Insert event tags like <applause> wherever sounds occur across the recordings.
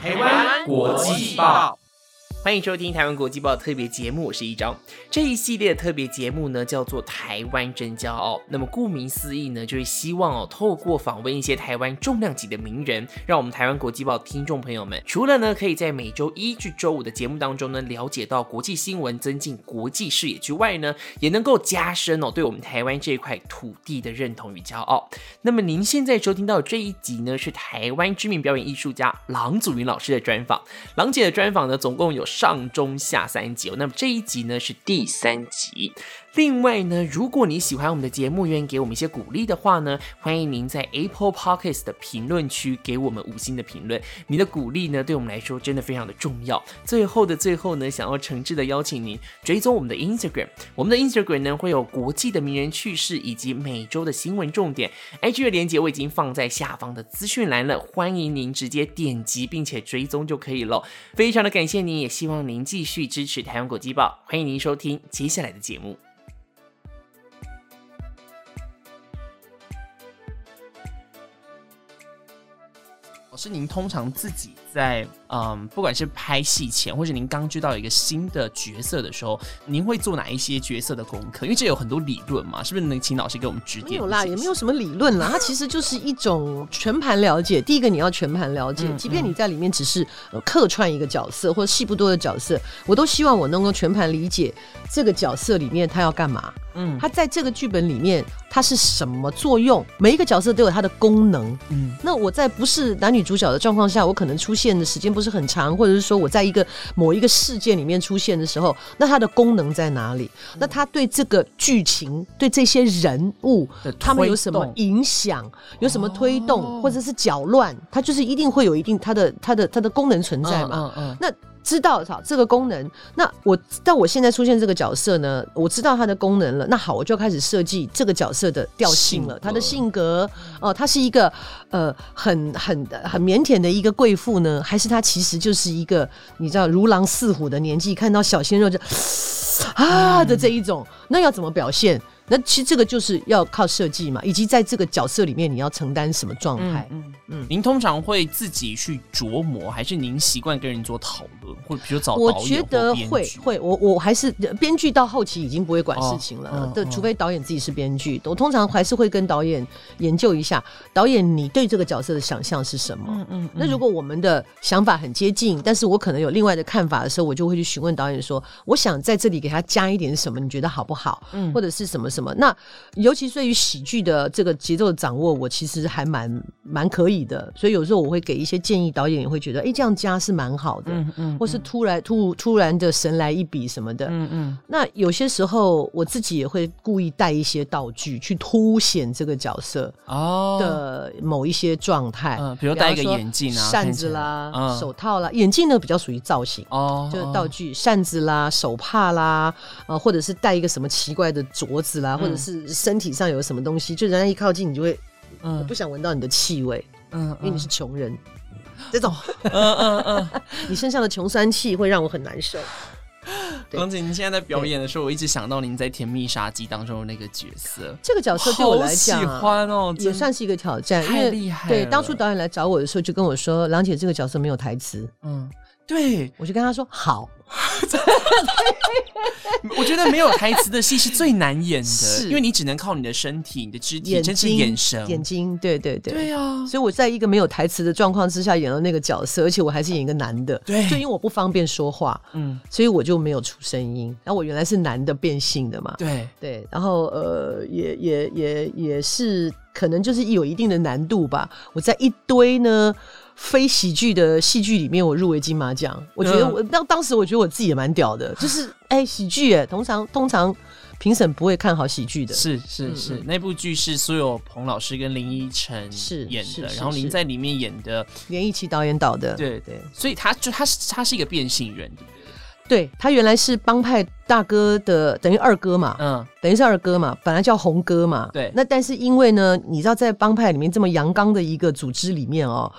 台湾国际报。欢迎收听台湾国际报特别节目，我是一张。这一系列的特别节目呢，叫做《台湾真骄傲》。那么顾名思义呢，就是希望哦，透过访问一些台湾重量级的名人，让我们台湾国际报听众朋友们，除了呢可以在每周一至周五的节目当中呢，了解到国际新闻，增进国际视野之外呢，也能够加深哦对我们台湾这一块土地的认同与骄傲。那么您现在收听到这一集呢，是台湾知名表演艺术家郎祖云老师的专访。郎姐的专访呢，总共有。上中下三集，那么这一集呢是第三集。另外呢，如果你喜欢我们的节目，愿意给我们一些鼓励的话呢，欢迎您在 Apple Podcast 的评论区给我们五星的评论。你的鼓励呢，对我们来说真的非常的重要。最后的最后呢，想要诚挚的邀请您追踪我们的 Instagram，我们的 Instagram 呢会有国际的名人趣事以及每周的新闻重点。IG 的链接我已经放在下方的资讯栏了，欢迎您直接点击并且追踪就可以了。非常的感谢您，也希望您继续支持台湾国际报。欢迎您收听接下来的节目。是，您通常自己在嗯，不管是拍戏前，或者您刚知道一个新的角色的时候，您会做哪一些角色的功课？因为这有很多理论嘛，是不是能请老师给我们指点？没有啦，也没有什么理论啦，它其实就是一种全盘了解。第一个，你要全盘了解，即便你在里面只是客串一个角色，或者戏不多的角色，我都希望我能够全盘理解这个角色里面他要干嘛。嗯，他在这个剧本里面他是什么作用？每一个角色都有它的功能。嗯，那我在不是男女主角的状况下，我可能出现的时间不是很长，或者是说我在一个某一个事件里面出现的时候，那它的功能在哪里？那它对这个剧情、对这些人物，他们有什么影响？有什么推动，或者是搅乱？它就是一定会有一定它的它的它的功能存在嘛？嗯嗯，那。知道好这个功能，那我但我现在出现这个角色呢，我知道它的功能了。那好，我就开始设计这个角色的调性了。他的性格哦，他是一个呃很很很腼腆的一个贵妇呢，还是他其实就是一个你知道如狼似虎的年纪，看到小鲜肉就 <sniffs> 啊的这一种，那要怎么表现？那其实这个就是要靠设计嘛，以及在这个角色里面你要承担什么状态？嗯嗯，您通常会自己去琢磨，还是您习惯跟人做讨论，或者比如找我觉得会会，我我还是编剧到后期已经不会管事情了，对，除非导演自己是编剧，我通常还是会跟导演研究一下，导演你对这个角色的想象是什么？嗯嗯，那如果我们的想法很接近，但是我可能有另外的看法的时候，我就会去询问导演说，我想在这里给他加一点什么，你觉得好不好？嗯，或者是什么什。什么？那尤其对于喜剧的这个节奏的掌握，我其实还蛮蛮可以的。所以有时候我会给一些建议，导演也会觉得，哎，这样加是蛮好的。嗯嗯。或是突然突突然的神来一笔什么的。嗯嗯。那有些时候我自己也会故意带一些道具去凸显这个角色哦的某一些状态。嗯，比如戴一个眼镜啊，扇子啦，手套啦，眼镜呢比较属于造型哦，就是道具，扇子啦，手帕啦，呃，或者是戴一个什么奇怪的镯子啦。或者是身体上有什么东西，就人家一靠近，你就会，嗯，不想闻到你的气味，嗯，因为你是穷人，这种，嗯嗯嗯，<laughs> 你身上的穷酸气会让我很难受。<laughs> 王姐，您现在在表演的时候，我一直想到您在《甜蜜杀机》当中的那个角色，这个角色对我来讲，喜欢哦，也算是一个挑战，太厉害。对，当初导演来找我的时候，就跟我说：“郎姐，这个角色没有台词。”嗯，对，我就跟他说：“好。” <laughs> 我觉得没有台词的戏是最难演的，是因为你只能靠你的身体、你的肢体、真是眼神、眼睛，对对对，对啊。所以我在一个没有台词的状况之下演了那个角色，而且我还是演一个男的，对，就因为我不方便说话，嗯，所以我就没有出声音。然后我原来是男的变性的嘛，对对，然后呃，也也也也是可能就是有一定的难度吧。我在一堆呢。非喜剧的戏剧里面，我入围金马奖，我觉得我当当时我觉得我自己也蛮屌的，<laughs> 就是哎喜剧哎，通常通常评审不会看好喜剧的，是是是，那部剧是苏有朋老师跟林依晨是演的，然后您在里面演的连奕奇导演导的，对对，所以他就他是他是一个变性人，对不对？对他原来是帮派大哥的等于二哥嘛，嗯，等于是二哥嘛，本来叫红哥嘛，对，那但是因为呢，你知道在帮派里面这么阳刚的一个组织里面哦。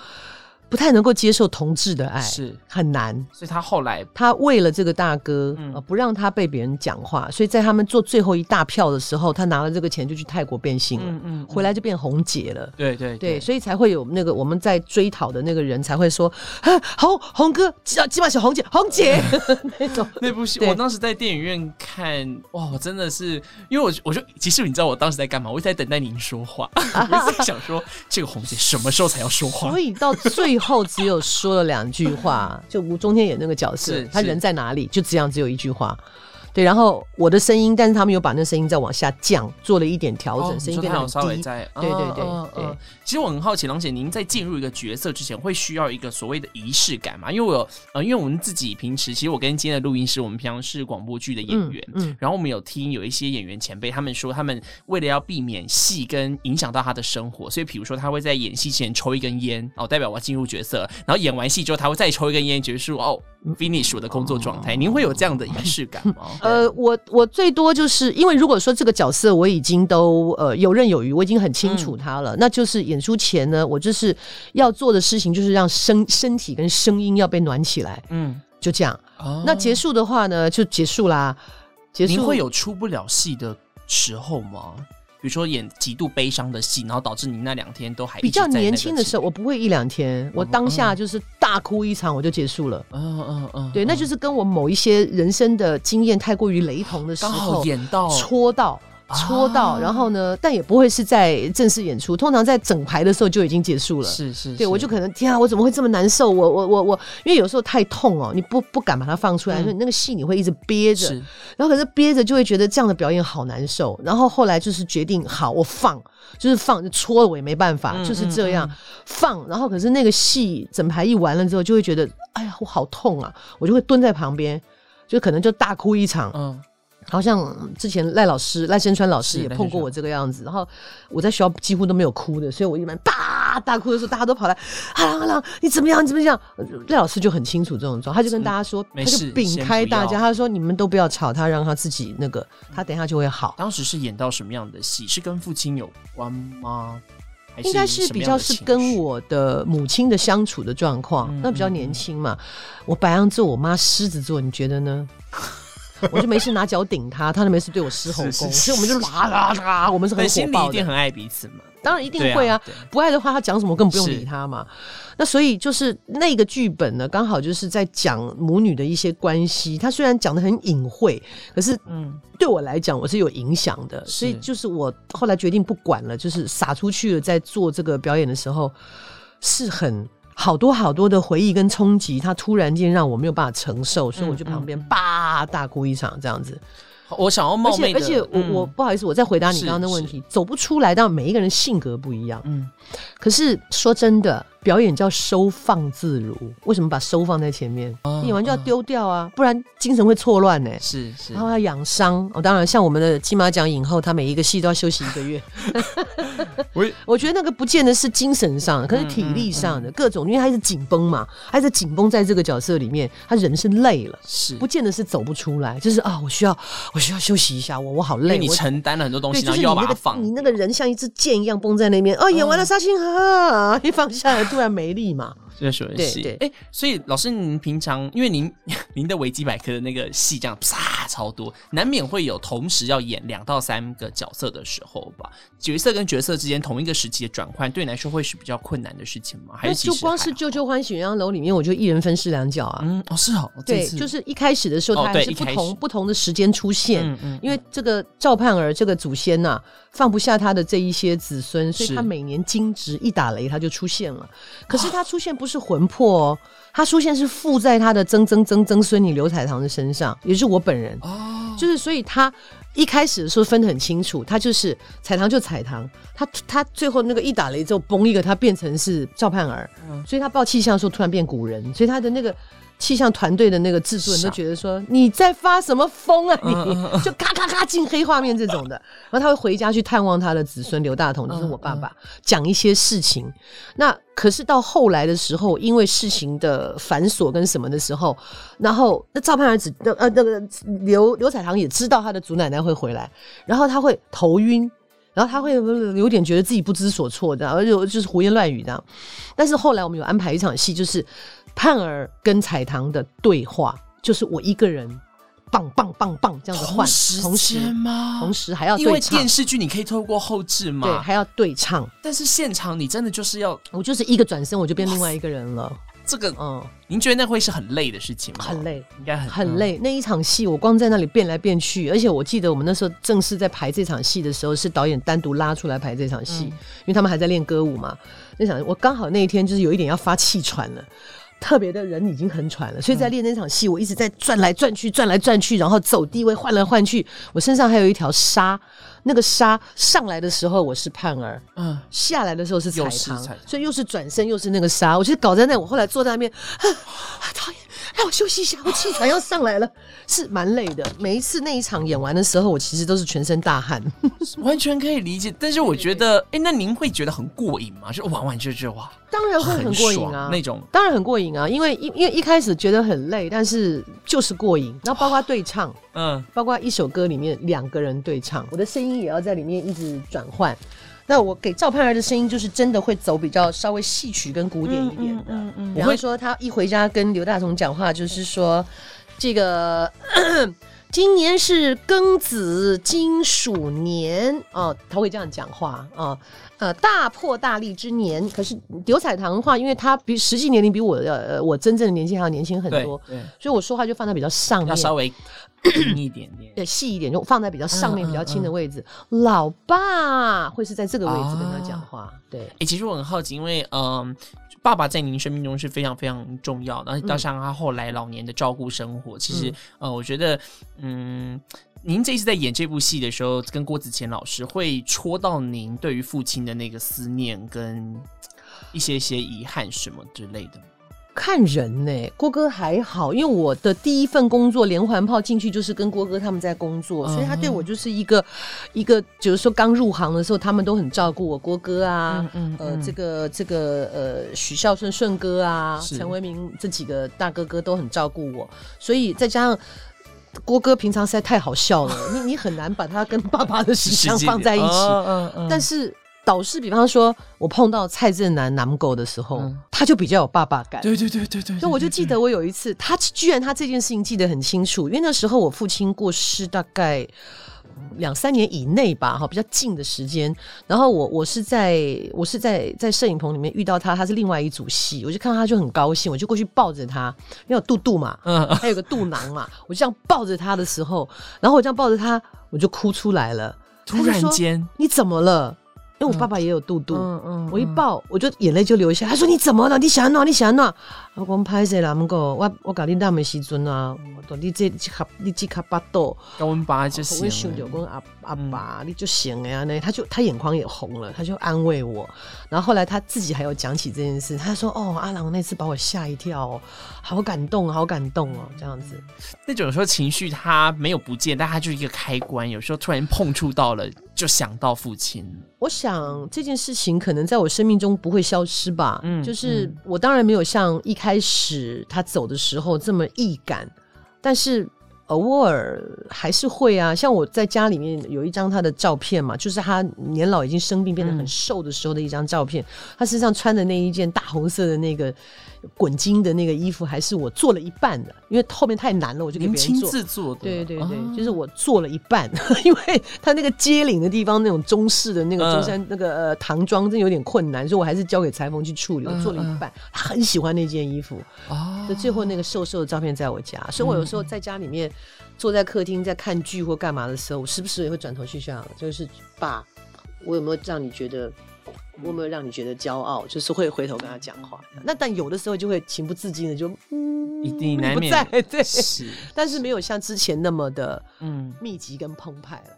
不太能够接受同志的爱，是，很难。所以他后来他为了这个大哥，嗯呃，不让他被别人讲话，所以在他们做最后一大票的时候，他拿了这个钱就去泰国变性了，嗯嗯回来就变红姐了。对对对，所以才会有那个我们在追讨的那个人才会说，<laughs> 啊，红红哥，基基本小红姐，红姐 <laughs> 那种。那部戏，我当时在电影院看，哇，我真的是，因为我我就其实你知道我当时在干嘛？我一直在等待您说话，<laughs> 我一直在想说这个红姐什么时候才要说话所？以到最后只有说了两句话，<laughs> 就吴中天演那个角色他人在哪里，就这样只有一句话。对，然后我的声音，但是他们有把那声音再往下降，做了一点调整，哦声音变稍微低。在，对对对嗯对。其实我很好奇，郎姐，您在进入一个角色之前，会需要一个所谓的仪式感吗？因为我有呃，因为我们自己平时，其实我跟今天的录音师，我们平常是广播剧的演员，嗯然后我们有听有一些演员前辈他们说，他们为了要避免戏跟影响到他的生活，所以比如说他会在演戏前抽一根烟，哦，代表我要进入角色，然后演完戏之后他会再抽一根烟，结束哦，finish 我的工作状态。您会有这样的仪式感吗？呃，我我最多就是因为如果说这个角色我已经都呃游刃有余，我已经很清楚他了，那就是演出前呢，我就是要做的事情就是让身身体跟声音要被暖起来，嗯，就这样。哦那结束的话呢，就结束啦。结束您会有出不了戏的时候吗？比如说演极度悲伤的戏，然后导致你那两天都还比较年轻的，时候，我不会一两天，我当下就是大哭一场我就结束了。嗯嗯嗯，对，那就是跟我某一些人生的经验太过于雷同的时刚好候，演到戳到。戳到，啊然后呢，但也不会是在正式演出，通常在整排的时候就已经结束了。是是，对，我就可能天啊，我怎么会这么难受？我我我我，因为有时候太痛哦，你不不敢把它放出来，嗯所以你那个戏你会一直憋着，然后可是憋着就会觉得这样的表演好难受，然后后来就是决定好我放，就是放，就戳了我也没办法，嗯就是这样、放。然后可是那个戏整排一完了之后，就会觉得哎呀我好痛啊，我就会蹲在旁边，就可能就大哭一场。嗯好像之前赖老师赖声川老师也碰过我这个样子，然后我在学校几乎都没有哭的，所以我一般叭大哭的时候，大家都跑来，阿郎阿郎你怎么样？你怎么样？赖老师就很清楚这种状况，他就跟大家说，他就屏开大家，他说你们都不要吵他，让他自己那个，他等一下就会好。当时是演到什么样的戏？是跟父亲有关吗？应该是比较是跟我的母亲的相处的状况，嗯那比较年轻嘛。我白羊座，我妈狮子座，你觉得呢？我就没事拿脚顶他，他就没事对我狮吼功，是是所以我们就啦啦啦，我们是很火爆的。一定很爱彼此嘛。当然一定会啊，不爱的话，他讲什么更不用理他嘛。那所以就是那个剧本呢，刚好就是在讲母女的一些关系。他虽然讲的很隐晦，可是嗯，对我来讲我是有影响的。所以就是我后来决定不管了，就是撒出去了，在做这个表演的时候是很。好多好多的回忆跟冲击，他突然间让我没有办法承受，所以我就旁边叭大哭一场这样子。我想要冒昧而且我、嗯我不好意思，我再回答你刚刚的问题，走不出来，但每一个人性格不一样。嗯可是说真的，表演叫收放自如，为什么把收放在前面？哦演完就要丢掉啊，不然精神会错乱呢。是是然后要养伤哦，当然像我们的金马奖影后，她每一个戏都要休息一个月。<laughs> 我我觉得那个不见得是精神上的，可是嗯体力上的、各种，因为他是紧绷嘛，他是紧绷在这个角色里面，他人是累了。是不见得是走不出来，就是啊，我需要，我需要休息一下，我我好累，因为你我承担了很多东，西，你那个又要把它放，你那个人像一支箭一样绷在那边，哦，演完了杀青啊，一放下来突然没力嘛。对对哎，所以老师，您平常因为您 <laughs> 您的维基百科的那个戏这样啪超多，难免会有同时要演两到三个角色的时候吧？角色跟角色之间同一个时期的转换，对你来说会是比较困难的事情吗？还是其就光是《旧旧欢喜鸳鸯楼》里面，我就一人分饰两角啊。嗯哦是哦，对，就是一开始的时候，哦他还是不同不同的时间出现，嗯嗯因为这个赵盼儿这个祖先呐、放不下他的这一些子孙，所以他每年惊蛰一打雷他就出现了。可是他出现不是是魂魄他出现是附在他的曾曾曾曾孙女刘彩堂的身上，也就是我本人。哦。就是所以他一开始的时候分得很清楚，他就是彩堂就彩堂，他他最后那个一打雷之后崩一个，他变成是赵盼儿，嗯。所以他报气象的时候突然变古人，所以他的那个。气象团队的那个制作人都觉得说你在发什么疯啊你，嗯就咔咔咔进黑画面这种的，然后他会回家去探望他的子孙刘大同，就是我爸爸，讲一些事情。那可是到后来的时候，因为事情的繁琐跟什么的时候，然后那赵盼儿子呃那个刘刘彩堂也知道他的祖奶奶会回来，然后他会头晕。然后他会有点觉得自己不知所措的，而且就是胡言乱语的。但是后来我们有安排一场戏，就是盼儿跟彩棠的对话，就是我一个人棒棒棒棒这样子换，同时吗？同时还要因为电，视剧你可以透过后置嘛对，还要对唱。但是现场你真的就是要我就是一个转身，我就变另外一个人了。这个，嗯，您觉得那会是很累的事情吗？很，累。应该很很。累，那一场戏我光在那里变来变去，而且我记得我们那时候正式在排这场戏的时候，是导演单独拉出来排这场戏，因为他们还在练歌舞嘛。那场我刚好那一天就是有一点要发气喘了。特别的人已经很喘了，所以在练那场戏，我一直在转来转去，转来转去，然后走地位，换来换去。我身上还有一条纱，那个纱上来的时候我是盼儿，嗯，下来的时候是彩棠又是彩棠，所以又是转身又是那个纱，我就搞在那。我后来坐在那边，啊，导演让我休息一下，我气喘要上来了，是蛮累的。每一次那一场演完的时候，我其实都是全身大汗。<laughs> 完全可以理解。但是我觉得，<laughs> 哎，那您会觉得很过瘾吗？就玩完就就哇，当然会很过瘾啊，那种。当然很过瘾啊，因为因因为一开始觉得很累，但是就是过瘾。然后包括对唱，嗯，包括一首歌里面两个人对唱，我的声音也要在里面一直转换。那我给赵盼儿的声音就是真的会走比较稍微戏曲跟古典一点的。嗯嗯比方说，他一回家跟刘大同讲话，就是说这个 <clears throat> 今年是庚子金鼠年哦，他会这样讲话哦。呃，大破大立之年，可是刘彩棠的话，因为他比实际年龄比我的呃我真正的年纪还要年轻很多，对，所以我说话就放在比较上面，要稍微硬一点点。<coughs> 对细一点，就放在比较上面、比较轻的位置。老爸会是在这个位置跟他讲话，对。哎、其实我很好奇，因为嗯、爸爸在您生命中是非常非常重要的，然后加上他后来老年的照顾生活，其实、嗯呃，我觉得嗯。您这一次在演这部戏的时候，跟郭子乾老师会戳到您对于父亲的那个思念跟一些些遗憾什么之类的吗。看人呢、郭哥还好，因为我的第一份工作连环炮进去就是跟郭哥他们在工作，所以他对我就是一个一个，就是说刚入行的时候，他们都很照顾我，郭哥啊，嗯呃，这个这个呃，许孝顺顺哥啊，陈为民这几个大哥哥都很照顾我，所以再加上。郭哥平常实在太好笑了，你你很难把他跟爸爸的形象放在一起。嗯嗯但是导师，比方说我碰到蔡正南男狗的时候，嗯他就比较有爸爸感。对对对对对，所以我就记得我有一次，他居然他这件事情记得很清楚，因为那时候我父亲过世大概两三年以内吧，哈，比较近的时间。然后我我是在我是在在摄影棚里面遇到他，他是另外一组戏，我就看到他就很高兴，我就过去抱着他，因为有肚肚嘛，嗯还有个肚囊嘛，<laughs> 我就这样抱着他的时候，然后我这样抱着他，我就哭出来了。突然间，你怎么了？因为我爸爸也有肚肚，嗯我一抱我就眼泪就流下。他说你怎么了？你想哪？你想哪？我讲拍谁啦？我我搞你那么时阵啊，我你这这卡你这卡巴肚，跟我们爸就我行想着了。讲阿阿爸，你就行了呀。那他就他眼眶也红了，他就安慰我。然后后来他自己还有讲起这件事，他说：“哦，阿郎那次把我吓一跳哦，好感动，好感动哦，这样子。那种有时候情绪他没有不见，但他就是一个开关，有时候突然碰触到了，就想到父亲。我想这件事情可能在我生命中不会消失吧。嗯就是我当然没有像一开始他走的时候这么易感，但是偶尔还是会啊。像我在家里面有一张他的照片嘛，就是他年老已经生病变得很瘦的时候的一张照片。他身上穿的那一件大红色的那个滚金的那个衣服，还是我做了一半的，因为后面太难了，我就给别人做。自做的，对对对，哦就是我做了一半，<laughs> 因为他那个接领的地方那种中式的那个嗯中山、那个呃唐装真有点困难，所以我还是交给裁缝去处理。我做了一半，他很喜欢那件衣服，哦就最后那个瘦瘦的照片在我家，所以我有时候在家里面坐在客厅在看剧或干嘛的时候，我时不时也会转头去想，就是爸，我有没有让你觉得？我有没有让你觉得骄傲？就是会回头跟他讲话。那但有的时候就会情不自禁的就嗯，一定难免不在对，是，但是没有像之前那么的嗯，密集跟澎湃了。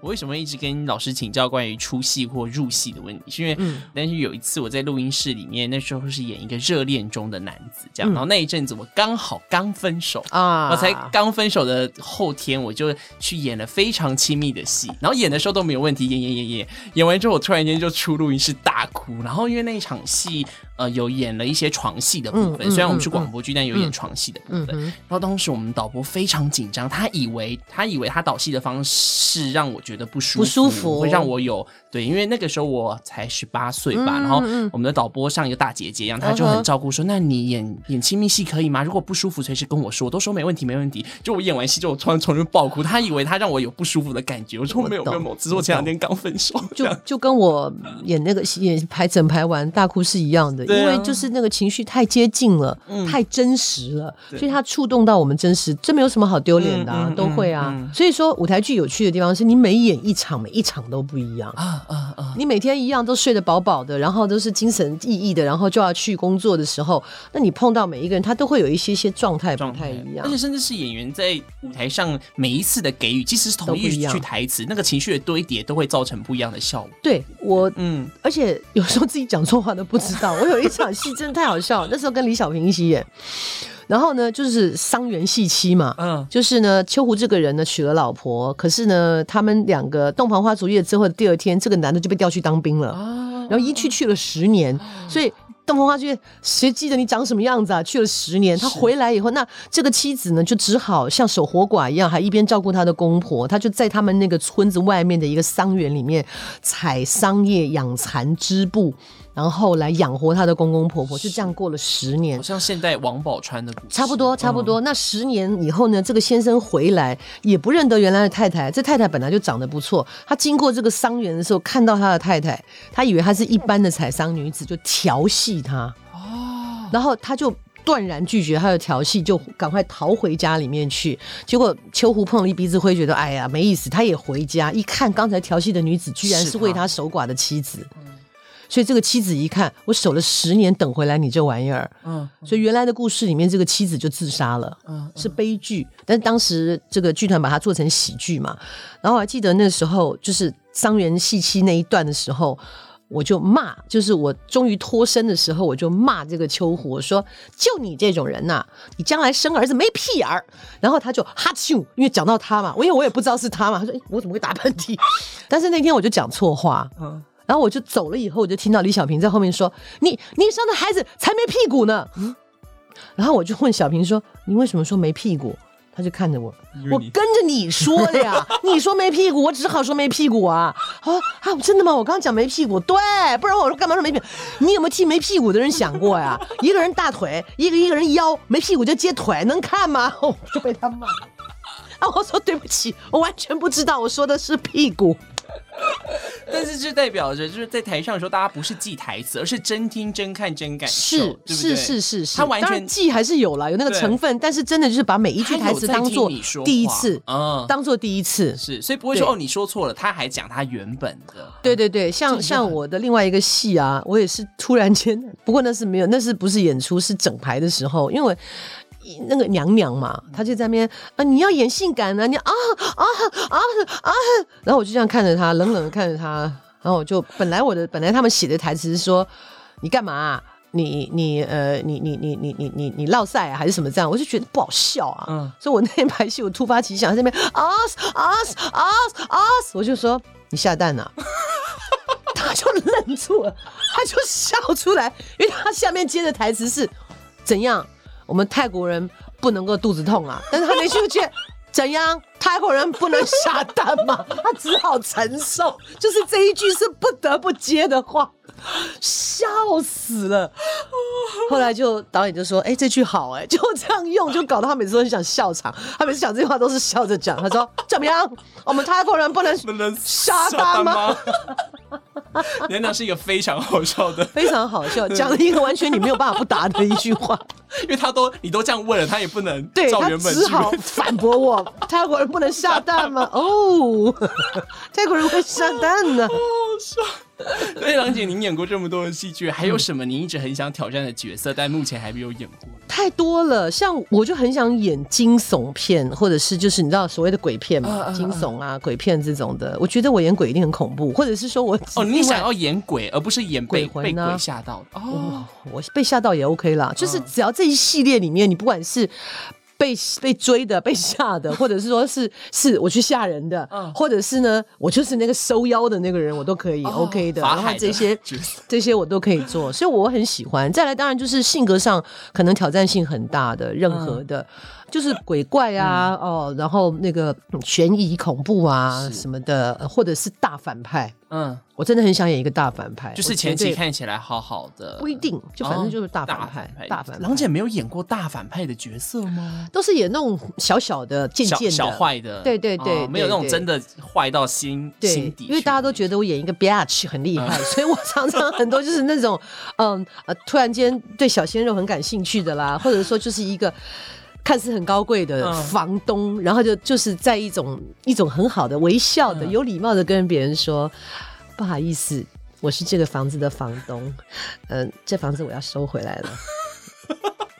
我为什么一直跟老师请教关于出戏或入戏的问题？是因为，嗯但是有一次我在录音室里面，那时候是演一个热恋中的男子，这样，嗯然后那一阵子我刚好刚分手。啊我才刚分手的后天，我就去演了非常亲密的戏，然后演的时候都没有问题，演演演演，演完之后我突然间就出录音室大哭。然后因为那一场戏，呃，有演了一些床戏的部分，虽然我们是嗯广播剧，但有演床戏的部分。然后当时我们导播非常紧张，他以为他以为他导戏的方式让我觉得不舒服，不舒服。会让我有对，因为那个时候我才十八岁吧，嗯然后嗯我们的导播像一个大姐姐一样，她就很照顾说，那你演演亲密戏可以吗？如果不舒服，随时跟我说，我都说没问题，没问题。就我演完戏之后，我突然从那边爆哭，他以为他让我有不舒服的感觉，我说我没有只是我前两天刚分手，就就跟我演那个戏演排整排完大哭是一样的，因为就是那个情绪太接近了，太真实了，所以它触动到我们真实，这没有什么好丢脸的、啊，都会啊。所以说舞台剧有趣的地方是你每演一场，每一场都不一样。啊啊啊！你每天一样都睡得饱饱的，然后都是精神奕奕的，然后就要去工作的时候，那你碰到每一个人，他都会有一些些状态不状态太一样而且。甚至是演员在舞台上每一次的给予，即使是同一句台词，那个情绪的堆叠都会造成不一样的效果。对我嗯，而且有时候自己讲错话都不知道。我有一场戏真的太好笑了，那时候跟李小平一起演，然后呢就是伤员戏妻嘛，嗯就是呢秋胡这个人呢娶了老婆，可是呢他们两个洞房花烛夜之后的第二天，这个男的就被调去当兵了，啊，然后一去去了十年，所以。洞房花烛夜，谁记得你长什么样子啊？去了十年，他回来以后，那这个妻子呢，就只好像守活寡一样，还一边照顾他的公婆。他就在他们那个村子外面的一个桑园里面采桑叶、养蚕织布，然后来养活他的公公婆婆。就这样过了十年好，像现代王宝钏的故事，差不多，差不嗯多。那十年以后呢，这个先生回来也不认得原来的太太。这太太本来就长得不错，他经过这个桑园的时候，看到他的太太，他以为她是一般的采桑女子，就调戏她。哦，然后他就断然拒绝他的调戏，就赶快逃回家里面去。结果秋胡碰了一鼻子灰，觉得哎呀没意思，他也回家一看，刚才调戏的女子居然是是为他他守寡的妻子。所以这个妻子一看，我守了十年等回来你这玩意儿，嗯所以原来的故事里面，这个妻子就自杀了，嗯是悲剧。但是当时这个剧团把它做成喜剧嘛，然后我还记得那时候就是伤员戏妻那一段的时候。我就骂，就是我终于脱身的时候，我就骂这个秋胡，我说：“就你这种人呐、你将来生儿子没屁眼儿。”然后他就哈啾，因为讲到他嘛，我因为我也不知道是他嘛，他说：“诶我怎么会打喷嚏？” <laughs> 但是那天我就讲错话，嗯然后我就走了以后，我就听到李小平在后面说：“你你生的孩子才没屁股呢。”然后我就问小平说：“你为什么说没屁股？”他就看着我，我跟着你说的呀，<laughs> 你说没屁股，我只好说没屁股啊。啊啊，真的吗？我刚刚讲没屁股，对，不然我说干嘛说没屁股？你有没有替没屁股的人想过呀？<laughs> 一个人大腿，一个一个人腰，没屁股就接腿，能看吗？<laughs> 我就被他骂。啊，我说对不起，我完全不知道，我说的是屁股。<laughs> 但是这代表着就是在台上的时候，大家不是记台词，而是真听、真看、真感受，是对不是对？是是是，他完全记还是有了，有那个成分，但是真的就是把每一句台词当做第一次，嗯。当做第一次。是，所以不会说哦你说错了，他还讲他原本的，对对对，像像我的另外一个戏啊，我也是突然间，不过那是没有，那是不是演出，是整排的时候，因为我。那个娘娘嘛，她就在那边啊，你要演性感啊，你啊啊啊啊，然后我就这样看着她，冷冷的看着她，然后我就本来我的本来他们写的台词是说你干嘛啊、你你呃你你你你你你你落赛啊还是什么这样，我就觉得不好笑啊，嗯。所以我那排戏我突发奇想在那边啊啊啊啊，我就说你下蛋呐、<laughs> 他就愣住了，他就笑出来，因为他下面接的台词是怎样？我们泰国人不能够肚子痛啊，<laughs> 但是他那句就接怎样？泰国人不能下蛋吗？<laughs> 他只好承受，就是这一句是不得不接的话，笑死了。后来就导演就说：“哎、这句好哎、<laughs> 就这样用，就搞得他每次都很想笑场。他每次讲这句话都是笑着讲。他说：怎么样？我们泰国人不能不能下蛋吗？？<laughs> 娘娘是一个非常好笑的，非常好笑，讲了一个完全你没有办法不答的一句话。<laughs> 因为他都你都这样问了，他也不能对他照原本只好。反驳我：泰国人不能下蛋吗？哦，<laughs> 泰国人会下蛋呢、所 <laughs> 以郎姐，您演过这么多的戏剧，还有什么您一直很想挑战的角色，但目前还没有演过？太多了，像我就很想演惊悚片，或者是就是你知道所谓的鬼片嘛，惊悚啊、鬼片这种的。我觉得我演鬼一定很恐怖，或者是说我哦，你想要演鬼，而不是演鬼魂被鬼吓到的哦。我被吓到也 OK 啦，就是只要这一系列里面，你不管是被被追的、被吓的，或者是说是是我去吓人的，嗯或者是呢，我就是那个收妖的那个人，我都可以、哦 OK 的。然后这些这些我都可以做，所以我很喜欢。再来，当然就是性格上可能挑战性很大的，任何的。就是鬼怪啊，哦，然后那个嗯悬疑恐怖啊什么的，呃或者是大反派，嗯，我真的很想演一个大反派，就是前期看起来好好的，不一定，就反正就是大反派，派。大反派。郎姐没有演过大反派的角色吗？都是演那种小小的、渐渐的小小坏的，对对对哦没有那种真的坏到心对心底，因为大家都觉得我演一个 bitch 很厉害，所以我常常很多就是那种嗯呃，突然间对小鲜肉很感兴趣的啦，或者说就是一个。看似很高贵的嗯房东，然后就就是在一种一种很好的微笑的、嗯有礼貌的跟别人说：“不好意思，我是这个房子的房东，嗯、这房子我要收回来了。<laughs> ”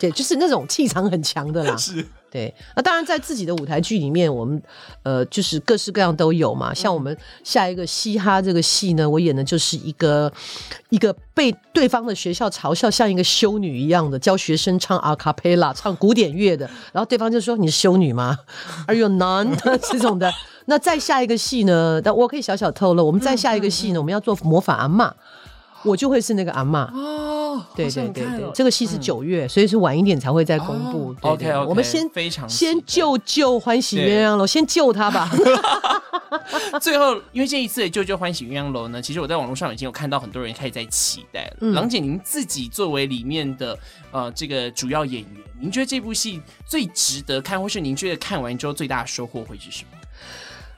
对，就是那种气场很强的啦。是对，那当然在自己的舞台剧里面，我们呃就是各式各样都有嘛。像我们下一个嘻哈这个戏呢，我演的就是一个一个被对方的学校嘲笑像一个修女一样的教学生唱阿卡贝拉、唱古典乐的，然后对方就说你是修女吗？Are you nun？<laughs> 这种的。那再下一个戏呢？但我可以小小透露，我们再下一个戏呢，我们要做魔法阿嬷，我就会是那个阿嬷。哦，对对对对这个戏是九月，所以是晚一点才会再公布。OK 我们先非常先救救欢喜鸳鸯楼，先救他吧。<laughs> <laughs> 最后，因为这一次的《救救欢喜鸳鸯楼》呢，其实我在网络上已经有看到很多人开始在期待了。嗯郎姐，您自己作为里面的呃这个主要演员，您觉得这部戏最值得看，或是您觉得看完之后最大的收获会是什么？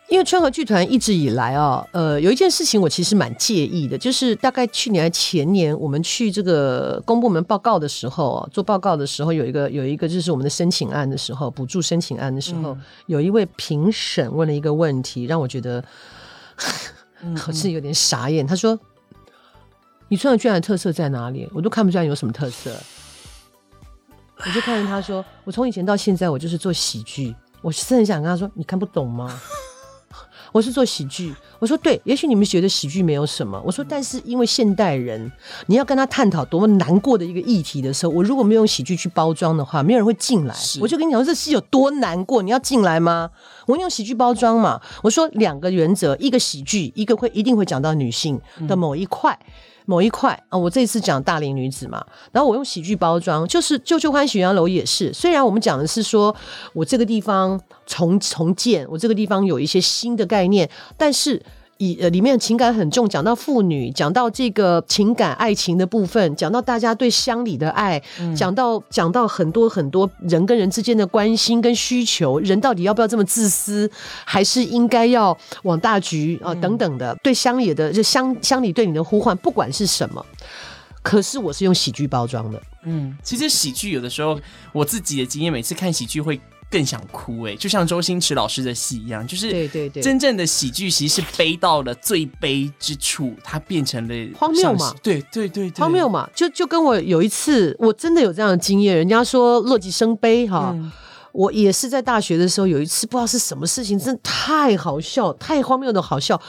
因为春和剧团一直以来啊，呃，有一件事情我其实蛮介意的，就是大概去年还前年，我们去这个公部门报告的时候啊，做报告的时候，有一个有一个就是我们的申请案的时候，补助申请案的时候，有一位评审问了一个问题，让我觉得 <laughs> 我是有点傻眼。他说：“你春和剧团的特色在哪里？我都看不出来有什么特色。”我就看着他说：“我从以前到现在，我就是做喜剧。”我是很想跟他说：“你看不懂吗？”我是做喜剧，我说对，也许你们觉得喜剧没有什么，我说但是因为现代人，你要跟他探讨多么难过的一个议题的时候，我如果没有用喜剧去包装的话，没有人会进来。我就跟你讲，这戏有多难过，你要进来吗？我用喜剧包装嘛。我说两个原则，一个喜剧，一个会一定会讲到女性的某一块。某一块啊，我这次讲大龄女子嘛，然后我用喜剧包装，就是《旧旧欢喜洋楼》也是。虽然我们讲的是说我这个地方重重建，我这个地方有一些新的概念，但是以呃里面的情感很重，讲到妇女，讲到这个情感爱情的部分，讲到大家对乡里的爱，讲到讲到很多很多人跟人之间的关心跟需求，人到底要不要这么自私，还是应该要往大局啊、等等的，对乡里的就乡乡里对你的呼唤，不管是什么。可是我是用喜剧包装的，嗯，其实喜剧有的时候，我自己的经验，每次看喜剧会更想哭，哎，就像周星驰老师的戏一样，就是对对对真正的喜剧其实是悲到了最悲之处，它变成了荒谬嘛对对对对，荒谬嘛？就就跟我有一次，我真的有这样的经验。人家说乐极生悲哈，嗯我也是在大学的时候有一次，不知道是什么事情，真的太好笑，太荒谬的好笑，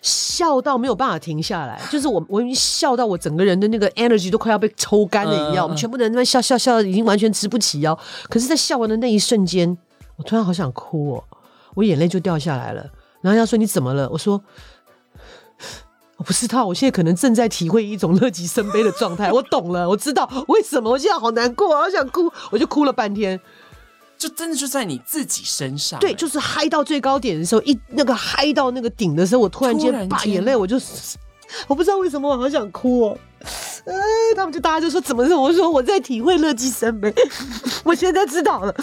笑到没有办法停下来。就是我我已经笑到我整个人的那个 energy 都快要被抽干了一样，我们全部人在那边笑笑笑，已经完全直不起腰。可是，在笑完的那一瞬间，我突然好想哭哦，我眼泪就掉下来了。然后他说你怎么了？我说。<sighs> 我不知道，我现在可能正在体会一种乐极生悲的状态。我懂了，我知道为什么我现在好难过，好想哭，我就哭了半天。就真的就在你自己身上，对，哎就是嗨到最高点的时候，一那个嗨到那个顶的时候，我突然间把眼泪，我就我不知道为什么我好想哭哦。哎，他们就大家就说怎么是？我说我在体会乐极生悲，<laughs> 我现在知道了。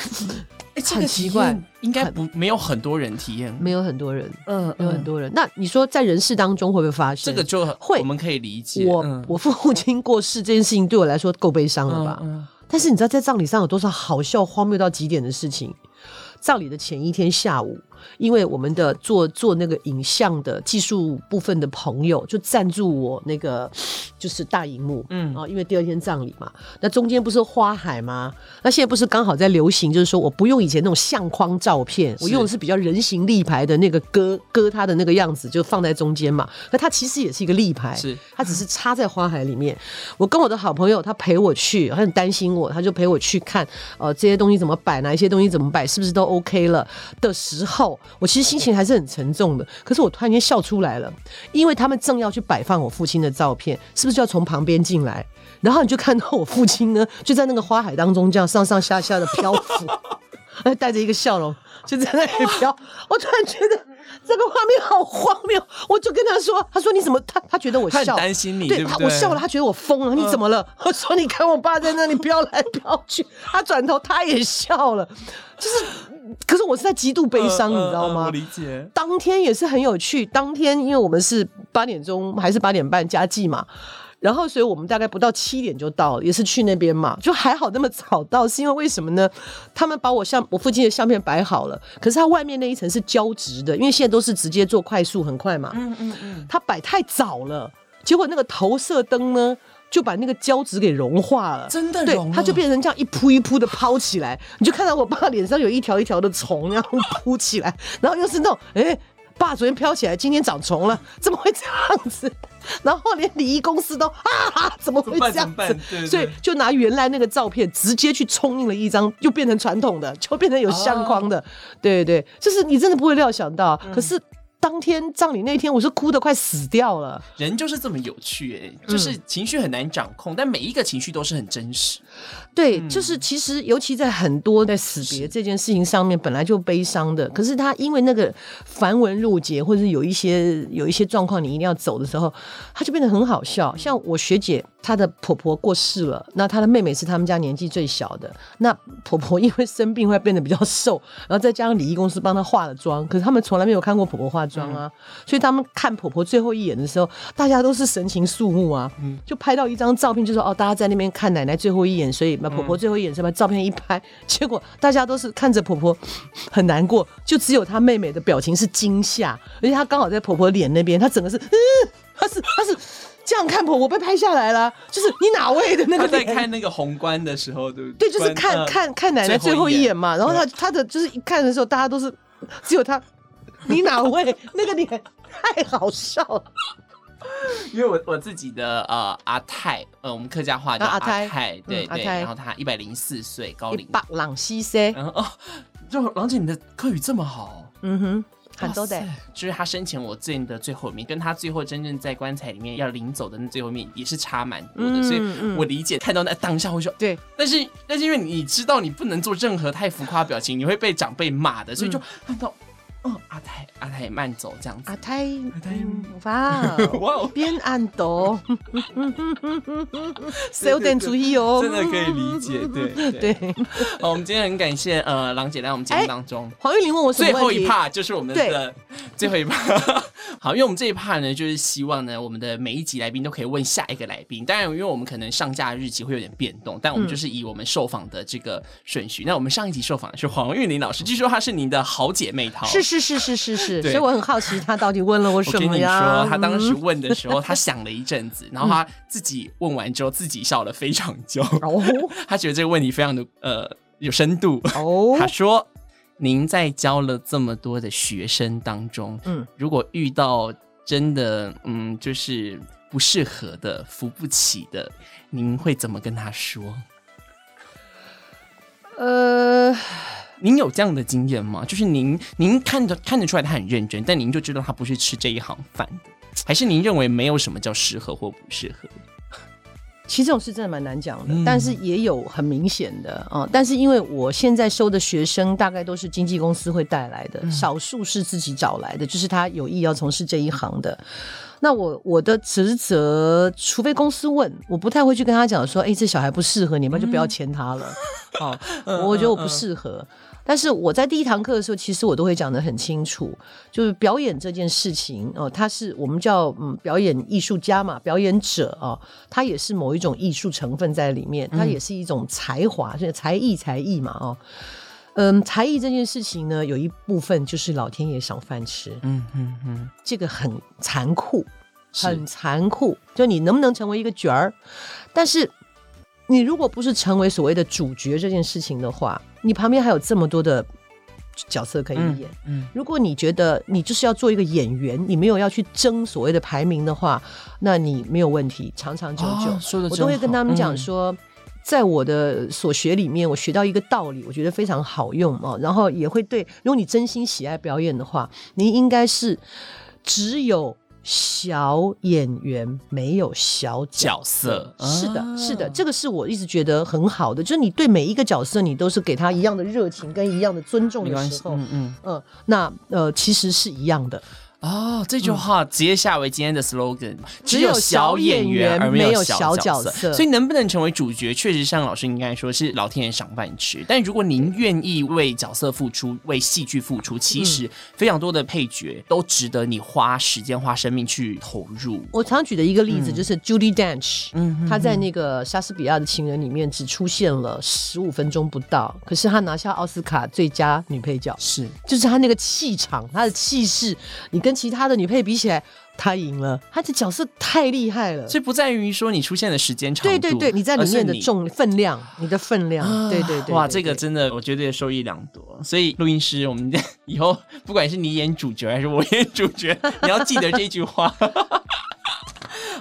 哎，这很个奇怪应该不没有很多人体验，没有很多人，嗯没有很多人。那你说在人世当中会不会发生？这个就会我们可以理解。我、嗯我父母亲过世这件事情对我来说够悲伤了吧？嗯但是你知道在葬礼上有多少好笑、荒谬到极点的事情？葬礼的前一天下午，因为我们的做做那个影像的技术部分的朋友就赞助我那个就是大荧幕，嗯啊，因为第二天葬礼嘛，那中间不是花海吗？那现在不是刚好在流行，就是说我不用以前那种相框照片，我用的是比较人形立牌的那个割割它的那个样子，就放在中间嘛。那它其实也是一个立牌，是它只是插在花海里面。我跟我的好朋友，他陪我去，他很担心我，他就陪我去看，呃，这些东西怎么摆，哪一些东西怎么摆，是不是都 OK 了的时候，我其实心情还是很沉重的。可是我突然间笑出来了，因为他们正要去摆放我父亲的照片，是不是就要从旁边进来？然后你就看到我父亲呢，就在那个花海当中这样上上下下的漂浮，还 <laughs> 带着一个笑容，就在那里飘。我突然觉得这个画面好荒谬，我就跟他说：“他说你怎么？他他觉得我笑，担心你，对？他我笑了，他觉得我疯了。你怎么了？我说你看我爸在那里飘来飘去，他转头他也笑了，就是，可是我是在极度悲伤，嗯你知道吗？嗯嗯我理解。当天也是很有趣，当天因为我们是八点钟还是八点半加计嘛。然后，所以我们大概不到七点就到了，也是去那边嘛，就还好那么早到，是因为为什么呢？他们把我相我附近的相片摆好了，可是它外面那一层是胶质的，因为现在都是直接做快速，很快嘛。嗯嗯嗯，它摆太早了，结果那个投射灯呢就把那个胶质给融化了，真的融，了它就变成这样一扑一扑的抛起来，你就看到我爸脸上有一条一条的虫，然后 <laughs> 扑起来，然后又是那种哎。爸昨天飘起来，今天长虫了，怎么会这样子？然后连礼仪公司都啊，怎么会这样子？所以就拿原来那个照片直接去冲印了一张，又变成传统的，就变成有相框的。对对对，就是你真的不会料想到，可是当天葬礼那天，我是哭得快死掉了。人就是这么有趣哎，嗯就是情绪很难掌控，但每一个情绪都是很真实。对，就是其实尤其在很多在死别这件事情上面，本来就悲伤的，可是他因为那个繁文缛节，或者是有一些有一些状况，你一定要走的时候，他就变得很好笑。像我学姐，她的婆婆过世了，那她的妹妹是他们家年纪最小的，那婆婆因为生病会变得比较瘦，然后再加上礼仪公司帮她化了妆，可是他们从来没有看过婆婆化妆啊，所以他们看婆婆最后一眼的时候，大家都是神情肃穆啊，就拍到一张照片，就说哦，大家在那边看奶奶最后一眼，所以把婆婆最后一眼是把照片一拍，<laughs> 结果大家都是看着婆婆很难过，就只有她妹妹的表情是惊吓，而且她刚好在婆婆脸那边，她整个是嗯，<laughs> 她是她是。这样看婆婆被拍下来了，就是你哪位的那个在看那个宏观的时候，对不对？对，就是看、嗯看看奶奶最后一眼。嘛，然后她她的就是一看的时候，大家都是 <laughs> 只有他，你哪位？那个脸太好笑了。因为我我自己的呃阿泰，呃我们客家话叫阿啊阿泰泰，对对，然后他一百零四岁高龄，朗西塞，然后哦，就郎姐你的客语这么好，嗯哼，很多的，就是他生前我见的最后一面，跟他最后真正在棺材里面要领走的那最后一面也是差蛮多的，嗯所以嗯。我理解看到那当下会说，对，但是但是因为你知道你不能做任何太浮夸表情，你会被长辈骂的，所以就看到，嗯，阿泰阿泰慢走这样子阿，泰阿，泰嗯哇，<laughs> 哇哦，边安多，<laughs> 有点注意哦，真的可以理解，对 <laughs> 对。对。好，我们今天很感谢呃郎姐来我们节目当中。黄玉玲问我什么最后？一趴就是我们的最后一趴，好，因为我们这一趴呢，就是希望呢，我们的每一集来宾都可以问下一个来宾。当然，因为我们可能上架日期会有点变动，但我们就是以我们受访的这个顺序。那我们上一集受访的是黄玉玲老师，据说她是您的好姐妹淘。是是是是是是，是所以我很好奇他到底问了我我跟你什么呀？说，他当时嗯问的时候，他想了一阵子，<laughs> 然后他自己问完之后，自己笑了非常久。哦 <laughs> 他觉得这个问题非常的呃有深度。哦 <laughs> 他，说：“您在教了这么多的学生当中，嗯嗯，如果遇到真的嗯就是不适合的、扶不起的，您会怎么跟他说？呃。您有这样的经验吗？就是您您看得看得出来他很认真，但您就知道他不是吃这一行饭的，还是您认为没有什么叫适合或不适合？其实这种事真的蛮难讲的，嗯但是也有很明显的啊、但是因为我现在收的学生大概都是经纪公司会带来的，少数是自己找来的，就是他有意要从事这一行的。那我我的职责，除非公司问，我不太会去跟他讲说，哎、这小孩不适合你们，就不要签他了。哦，<laughs> 我觉得我不适合。但是我在第一堂课的时候，其实我都会讲得很清楚，就是表演这件事情哦，他是我们叫嗯表演艺术家嘛，表演者哦，他也是某一种艺术成分在里面，他也是一种才华，所以才艺才艺嘛哦。嗯，才艺这件事情呢，有一部分就是老天爷赏饭吃，嗯嗯嗯，这个很残酷，很残酷。就你能不能成为一个角儿？但是你如果不是成为所谓的主角这件事情的话，你旁边还有这么多的角色可以嗯演。嗯如果你觉得你就是要做一个演员，你没有要去争所谓的排名的话，那你没有问题，长长久久。哦说的我都会跟他们讲说。嗯在我的所学里面，我学到一个道理，我觉得非常好用哦。然后也会对，如果你真心喜爱表演的话，你应该是只有小演员，没有小角角色是的，啊是的，这个是我一直觉得很好的，就是你对每一个角色，你都是给他一样的热情跟一样的尊重的时候，嗯嗯。嗯，那呃，其实是一样的。哦，这句话直接下为今天的 slogan，只有小演员而没有小角色。所以能不能成为主角，确实像老师应该说是老天爷赏饭吃。但如果您愿意为角色付出，为戏剧付出，其实非常多的配角都值得你花时间、花生命去投入。我常举的一个例子就是 Judy Dench，嗯她在那个莎士比亚的情人里面只出现了十五分钟不到，可是她拿下奥斯卡最佳女配角，是就是她那个气场、她的气势，你跟其他的女配比起来，她赢了，她的角色太厉害了。所以不在于说你出现的时间长度，对对对，你在里面的重分量，你的分量，啊对对对哇，对这个真的我绝对受益良多。所以录音师，我们以后 <laughs> 不管是你演主角还是我演主角，你要记得这句话。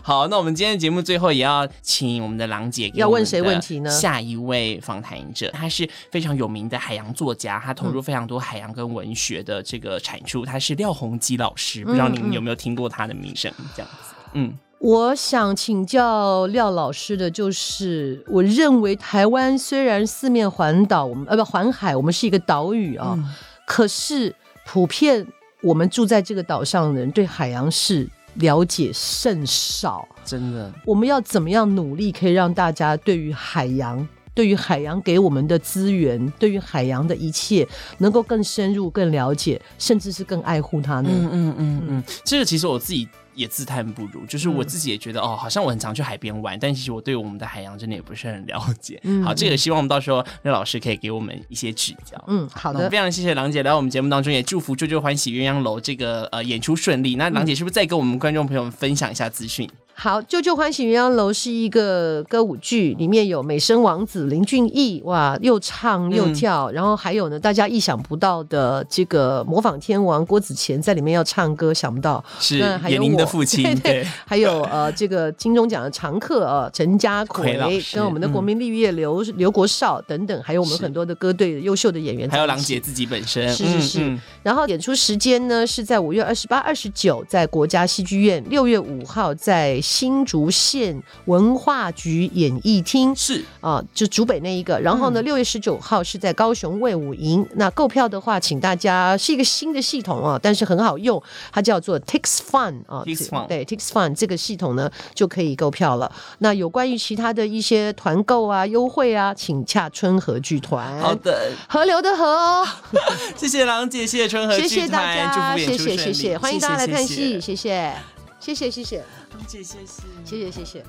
好，那我们今天的节目最后也要请我们的郎姐要问谁问题呢下一位访谈者，他是非常有名的海洋作家，他投入非常多海洋跟文学的这个产出。他是廖鸿基老师，不知道您有没有听过他的名声？这样子，嗯，我想请教廖老师的就是，我认为台湾虽然四面环岛，我们呃不环海，我们是一个岛屿啊、嗯可是普遍我们住在这个岛上的人对海洋是了解甚少。真的，我们要怎么样努力，可以让大家对于海洋？对于海洋给我们的资源，对于海洋的一切，能够更深入、更了解，甚至是更爱护它呢？嗯嗯嗯嗯，这个其实我自己也自叹不如，就是嗯我自己也觉得、哦，好像我很常去海边玩，但其实我对我们的海洋真的也不是很了解。嗯好，这个希望我们到时候那老师可以给我们一些指教。嗯，好的非。常谢谢郎姐来到我们节目当中，也祝福《啾啾欢喜鸳鸯楼》这个呃演出顺利。那郎姐是不是再跟我们观众朋友们分享一下资讯？好，《舅舅欢喜鸳鸯楼》是一个歌舞剧，里面有美声王子林俊逸，哇，又唱又跳，然后还有呢，大家意想不到的这个模仿天王郭子乾在里面要唱歌，想不到。是那还有演您的父 <laughs> 亲，对对。对，还有呃，这个金钟奖的常客啊，陈家奎奎跟我们的国民绿叶刘、刘国少等等，还有我们很多的歌队优秀的演员，还有郎姐。自己本身，是是是嗯嗯。然后演出时间呢是在五月二十八、二十九在国家戏剧院，六月五号在新竹县文化局演艺厅。是。啊，就竹北那一个，然后呢，嗯。六月十九号是在高雄卫武营。那购票的话，请大家是一个新的系统啊，但是很好用，它叫做 Tix Fun 啊。Tix Fun 对 Tix Fun 这个系统呢就可以购票了。那有关于其他的一些团购啊、优惠啊，请洽春和剧团。好的，河流的河。哦。<laughs> 谢谢郎姐，谢谢春和剧团。谢谢大家，福演谢谢谢谢，欢迎大家来看戏，谢谢。谢谢，谢谢谢谢郎姐，谢谢。谢谢谢谢。